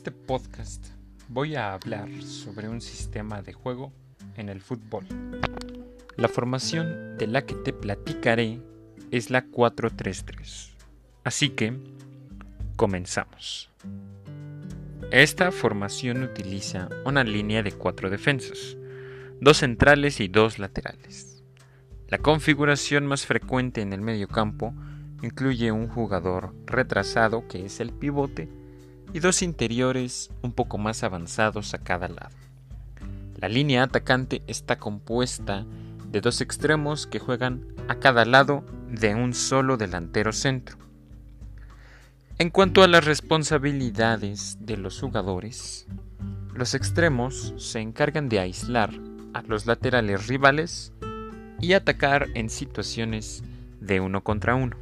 este podcast voy a hablar sobre un sistema de juego en el fútbol. La formación de la que te platicaré es la 4-3-3. Así que, comenzamos. Esta formación utiliza una línea de cuatro defensas, dos centrales y dos laterales. La configuración más frecuente en el medio campo incluye un jugador retrasado que es el pivote y dos interiores un poco más avanzados a cada lado. La línea atacante está compuesta de dos extremos que juegan a cada lado de un solo delantero centro. En cuanto a las responsabilidades de los jugadores, los extremos se encargan de aislar a los laterales rivales y atacar en situaciones de uno contra uno,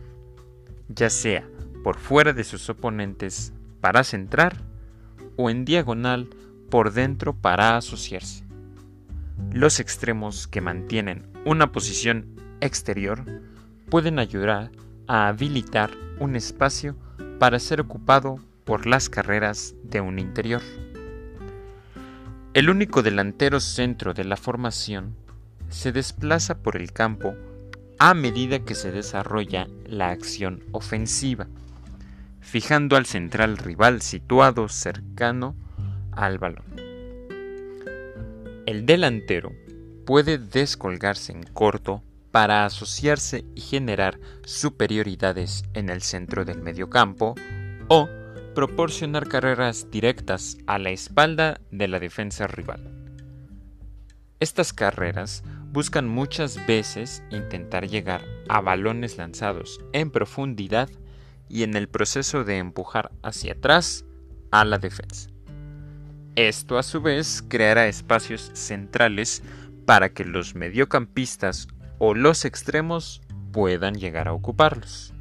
ya sea por fuera de sus oponentes para centrar o en diagonal por dentro para asociarse. Los extremos que mantienen una posición exterior pueden ayudar a habilitar un espacio para ser ocupado por las carreras de un interior. El único delantero centro de la formación se desplaza por el campo a medida que se desarrolla la acción ofensiva fijando al central rival situado cercano al balón. El delantero puede descolgarse en corto para asociarse y generar superioridades en el centro del mediocampo o proporcionar carreras directas a la espalda de la defensa rival. Estas carreras buscan muchas veces intentar llegar a balones lanzados en profundidad y en el proceso de empujar hacia atrás a la defensa. Esto a su vez creará espacios centrales para que los mediocampistas o los extremos puedan llegar a ocuparlos.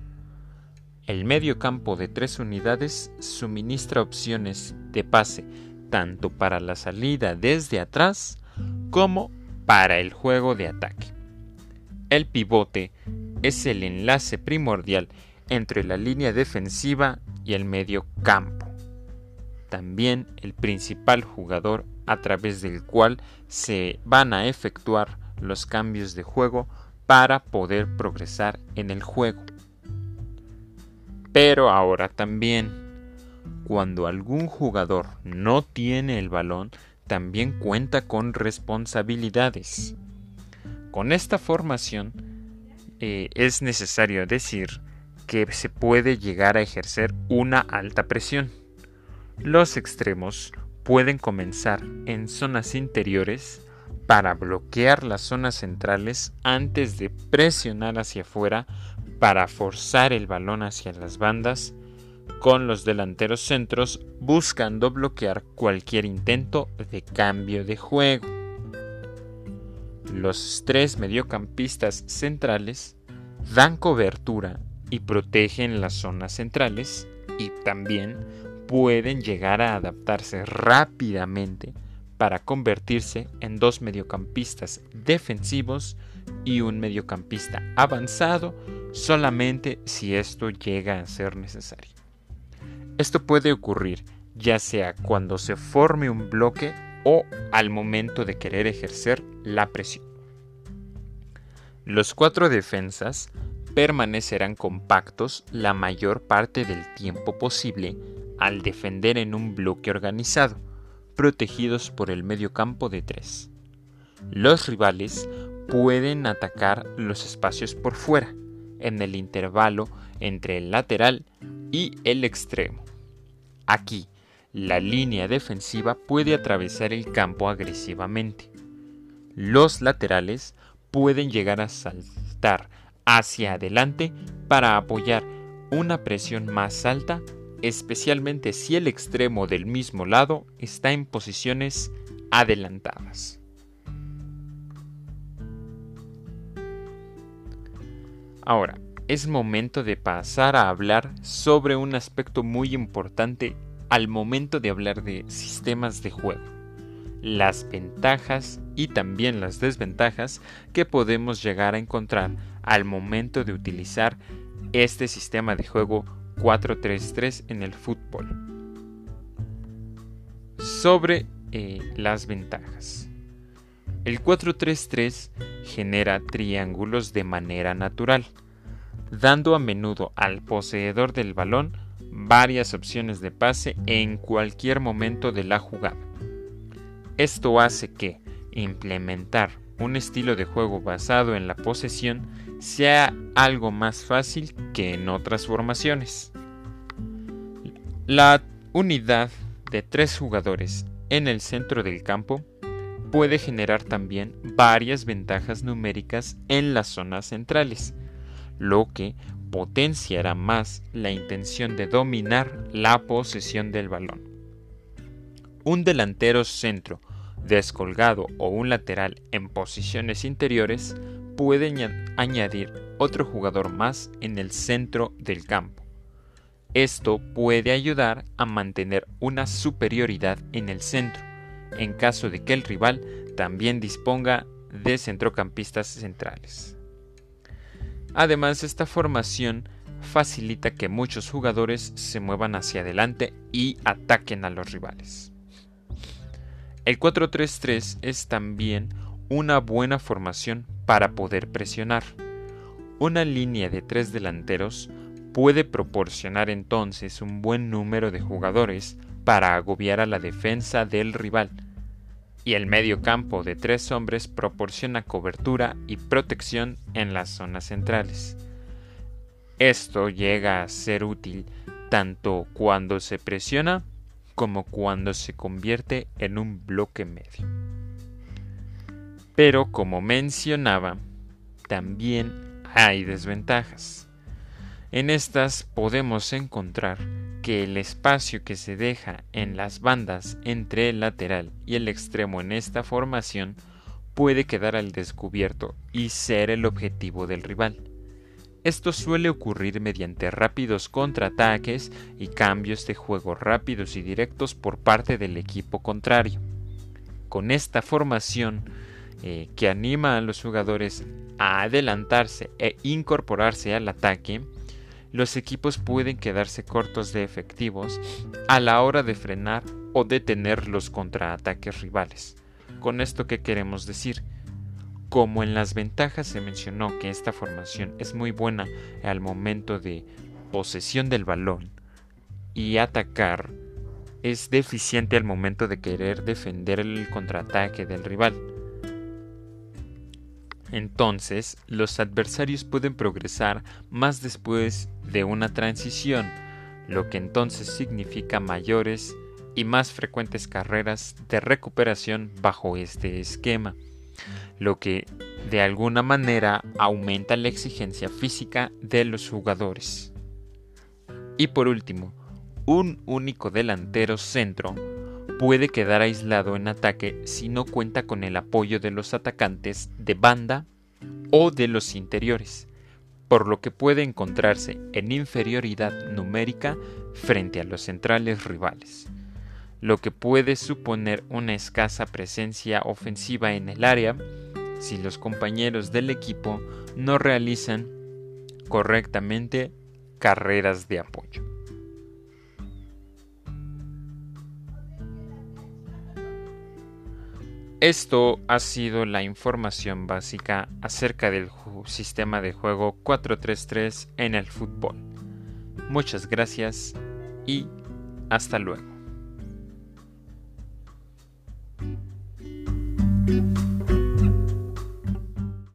El mediocampo de tres unidades suministra opciones de pase tanto para la salida desde atrás como para el juego de ataque. El pivote es el enlace primordial entre la línea defensiva y el medio campo. También el principal jugador a través del cual se van a efectuar los cambios de juego para poder progresar en el juego. Pero ahora también, cuando algún jugador no tiene el balón, también cuenta con responsabilidades. Con esta formación eh, es necesario decir que se puede llegar a ejercer una alta presión. Los extremos pueden comenzar en zonas interiores para bloquear las zonas centrales antes de presionar hacia afuera para forzar el balón hacia las bandas, con los delanteros centros buscando bloquear cualquier intento de cambio de juego. Los tres mediocampistas centrales dan cobertura y protegen las zonas centrales y también pueden llegar a adaptarse rápidamente para convertirse en dos mediocampistas defensivos y un mediocampista avanzado solamente si esto llega a ser necesario. Esto puede ocurrir ya sea cuando se forme un bloque o al momento de querer ejercer la presión. Los cuatro defensas permanecerán compactos la mayor parte del tiempo posible al defender en un bloque organizado, protegidos por el medio campo de tres. Los rivales pueden atacar los espacios por fuera, en el intervalo entre el lateral y el extremo. Aquí, la línea defensiva puede atravesar el campo agresivamente. Los laterales pueden llegar a saltar hacia adelante para apoyar una presión más alta, especialmente si el extremo del mismo lado está en posiciones adelantadas. Ahora, es momento de pasar a hablar sobre un aspecto muy importante al momento de hablar de sistemas de juego, las ventajas y también las desventajas que podemos llegar a encontrar al momento de utilizar este sistema de juego 4-3-3 en el fútbol. sobre eh, las ventajas. El 4-3-3 genera triángulos de manera natural, dando a menudo al poseedor del balón varias opciones de pase en cualquier momento de la jugada. Esto hace que implementar un estilo de juego basado en la posesión sea algo más fácil que en otras formaciones. La unidad de tres jugadores en el centro del campo puede generar también varias ventajas numéricas en las zonas centrales, lo que potenciará más la intención de dominar la posesión del balón. Un delantero centro descolgado o un lateral en posiciones interiores puede añadir otro jugador más en el centro del campo. Esto puede ayudar a mantener una superioridad en el centro, en caso de que el rival también disponga de centrocampistas centrales. Además, esta formación facilita que muchos jugadores se muevan hacia adelante y ataquen a los rivales. El 4-3-3 es también una buena formación para poder presionar. Una línea de tres delanteros puede proporcionar entonces un buen número de jugadores para agobiar a la defensa del rival, y el medio campo de tres hombres proporciona cobertura y protección en las zonas centrales. Esto llega a ser útil tanto cuando se presiona como cuando se convierte en un bloque medio. Pero como mencionaba, también hay desventajas. En estas podemos encontrar que el espacio que se deja en las bandas entre el lateral y el extremo en esta formación puede quedar al descubierto y ser el objetivo del rival. Esto suele ocurrir mediante rápidos contraataques y cambios de juego rápidos y directos por parte del equipo contrario. Con esta formación eh, que anima a los jugadores a adelantarse e incorporarse al ataque, los equipos pueden quedarse cortos de efectivos a la hora de frenar o detener los contraataques rivales. Con esto qué queremos decir? Como en las ventajas se mencionó que esta formación es muy buena al momento de posesión del balón y atacar, es deficiente al momento de querer defender el contraataque del rival. Entonces, los adversarios pueden progresar más después de una transición, lo que entonces significa mayores y más frecuentes carreras de recuperación bajo este esquema lo que de alguna manera aumenta la exigencia física de los jugadores. Y por último, un único delantero centro puede quedar aislado en ataque si no cuenta con el apoyo de los atacantes de banda o de los interiores, por lo que puede encontrarse en inferioridad numérica frente a los centrales rivales, lo que puede suponer una escasa presencia ofensiva en el área si los compañeros del equipo no realizan correctamente carreras de apoyo. Esto ha sido la información básica acerca del sistema de juego 4-3-3 en el fútbol. Muchas gracias y hasta luego. Thank you.